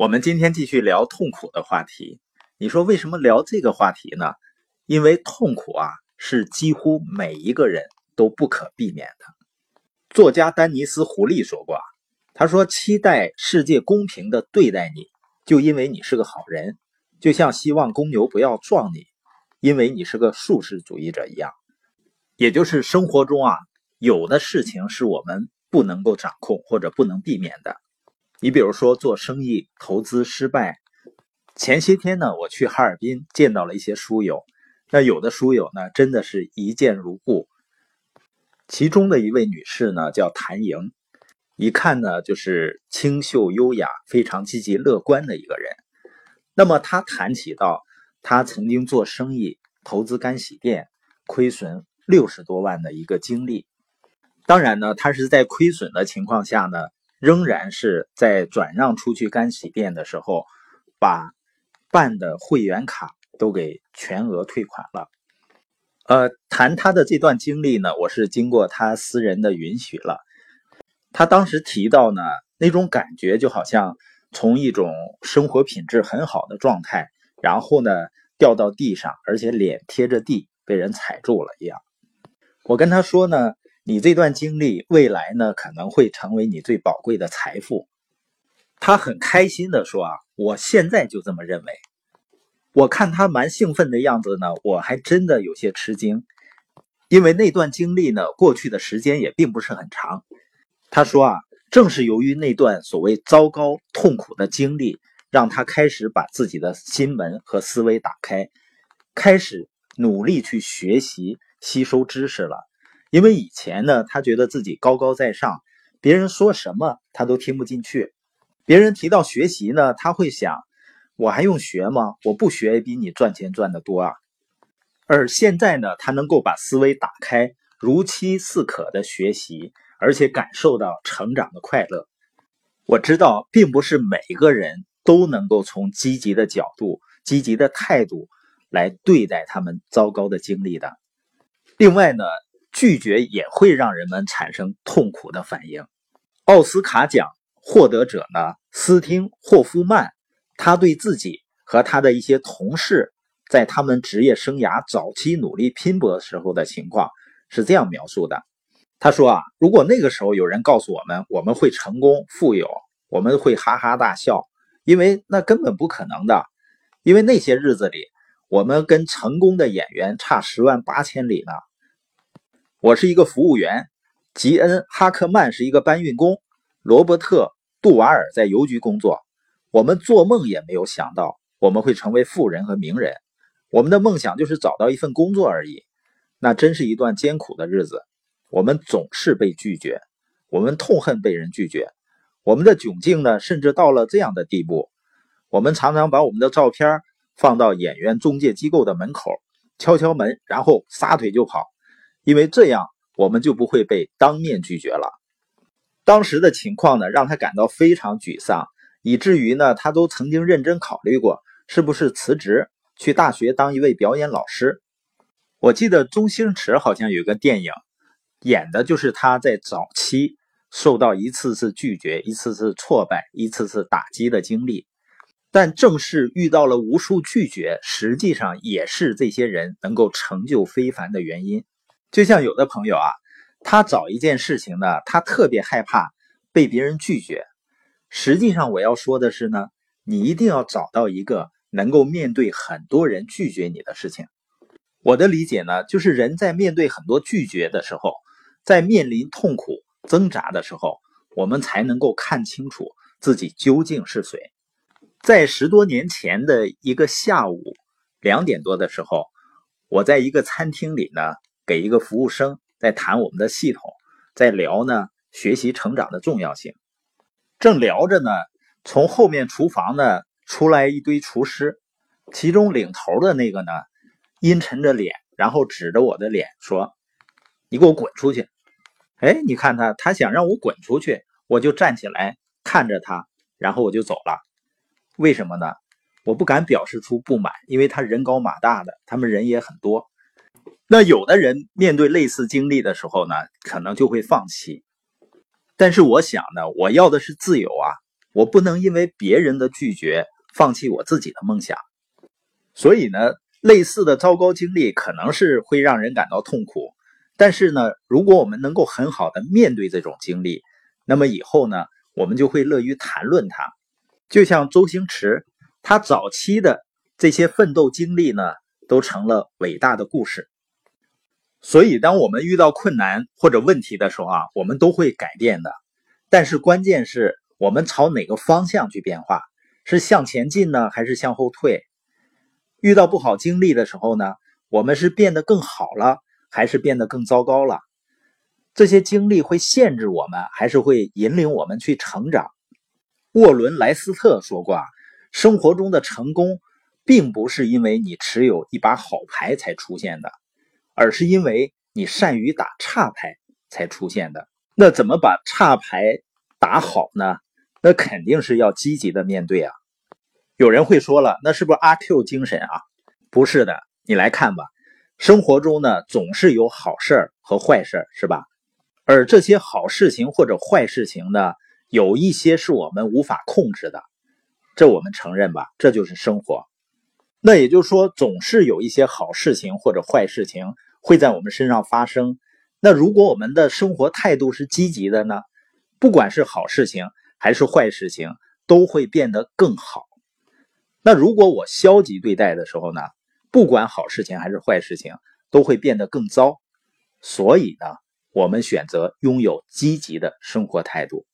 我们今天继续聊痛苦的话题。你说为什么聊这个话题呢？因为痛苦啊，是几乎每一个人都不可避免的。作家丹尼斯·胡利说过，他说：“期待世界公平的对待你，就因为你是个好人，就像希望公牛不要撞你，因为你是个素食主义者一样。”也就是生活中啊，有的事情是我们不能够掌控或者不能避免的。你比如说做生意投资失败，前些天呢，我去哈尔滨见到了一些书友，那有的书友呢，真的是一见如故。其中的一位女士呢，叫谭莹，一看呢就是清秀优雅、非常积极乐观的一个人。那么她谈起到她曾经做生意投资干洗店，亏损六十多万的一个经历。当然呢，她是在亏损的情况下呢。仍然是在转让出去干洗店的时候，把办的会员卡都给全额退款了。呃，谈他的这段经历呢，我是经过他私人的允许了。他当时提到呢，那种感觉就好像从一种生活品质很好的状态，然后呢掉到地上，而且脸贴着地被人踩住了一样。我跟他说呢。你这段经历，未来呢可能会成为你最宝贵的财富。他很开心的说：“啊，我现在就这么认为。”我看他蛮兴奋的样子呢，我还真的有些吃惊，因为那段经历呢，过去的时间也并不是很长。他说：“啊，正是由于那段所谓糟糕、痛苦的经历，让他开始把自己的心门和思维打开，开始努力去学习、吸收知识了。”因为以前呢，他觉得自己高高在上，别人说什么他都听不进去。别人提到学习呢，他会想：我还用学吗？我不学也比你赚钱赚得多啊。而现在呢，他能够把思维打开，如饥似渴的学习，而且感受到成长的快乐。我知道，并不是每个人都能够从积极的角度、积极的态度来对待他们糟糕的经历的。另外呢。拒绝也会让人们产生痛苦的反应。奥斯卡奖获得者呢，斯汀霍夫曼，他对自己和他的一些同事在他们职业生涯早期努力拼搏时候的情况是这样描述的：他说啊，如果那个时候有人告诉我们我们会成功富有，我们会哈哈大笑，因为那根本不可能的。因为那些日子里，我们跟成功的演员差十万八千里呢。我是一个服务员，吉恩·哈克曼是一个搬运工，罗伯特·杜瓦尔在邮局工作。我们做梦也没有想到我们会成为富人和名人。我们的梦想就是找到一份工作而已。那真是一段艰苦的日子。我们总是被拒绝，我们痛恨被人拒绝。我们的窘境呢，甚至到了这样的地步：我们常常把我们的照片放到演员中介机构的门口，敲敲门，然后撒腿就跑。因为这样，我们就不会被当面拒绝了。当时的情况呢，让他感到非常沮丧，以至于呢，他都曾经认真考虑过是不是辞职去大学当一位表演老师。我记得周星驰好像有个电影，演的就是他在早期受到一次次拒绝、一次次挫败、一次次打击的经历。但正是遇到了无数拒绝，实际上也是这些人能够成就非凡的原因。就像有的朋友啊，他找一件事情呢，他特别害怕被别人拒绝。实际上我要说的是呢，你一定要找到一个能够面对很多人拒绝你的事情。我的理解呢，就是人在面对很多拒绝的时候，在面临痛苦挣扎的时候，我们才能够看清楚自己究竟是谁。在十多年前的一个下午两点多的时候，我在一个餐厅里呢。给一个服务生在谈我们的系统，在聊呢学习成长的重要性。正聊着呢，从后面厨房呢出来一堆厨师，其中领头的那个呢阴沉着脸，然后指着我的脸说：“你给我滚出去！”哎，你看他，他想让我滚出去，我就站起来看着他，然后我就走了。为什么呢？我不敢表示出不满，因为他人高马大的，他们人也很多。那有的人面对类似经历的时候呢，可能就会放弃。但是我想呢，我要的是自由啊！我不能因为别人的拒绝放弃我自己的梦想。所以呢，类似的糟糕经历可能是会让人感到痛苦，但是呢，如果我们能够很好的面对这种经历，那么以后呢，我们就会乐于谈论它。就像周星驰，他早期的这些奋斗经历呢，都成了伟大的故事。所以，当我们遇到困难或者问题的时候啊，我们都会改变的。但是，关键是我们朝哪个方向去变化，是向前进呢，还是向后退？遇到不好经历的时候呢，我们是变得更好了，还是变得更糟糕了？这些经历会限制我们，还是会引领我们去成长？沃伦·莱斯特说过：“啊，生活中的成功，并不是因为你持有一把好牌才出现的。”而是因为你善于打差牌才出现的。那怎么把差牌打好呢？那肯定是要积极的面对啊。有人会说了，那是不是阿 Q 精神啊？不是的，你来看吧。生活中呢，总是有好事和坏事，是吧？而这些好事情或者坏事情呢，有一些是我们无法控制的，这我们承认吧？这就是生活。那也就是说，总是有一些好事情或者坏事情。会在我们身上发生。那如果我们的生活态度是积极的呢？不管是好事情还是坏事情，都会变得更好。那如果我消极对待的时候呢？不管好事情还是坏事情，都会变得更糟。所以呢，我们选择拥有积极的生活态度。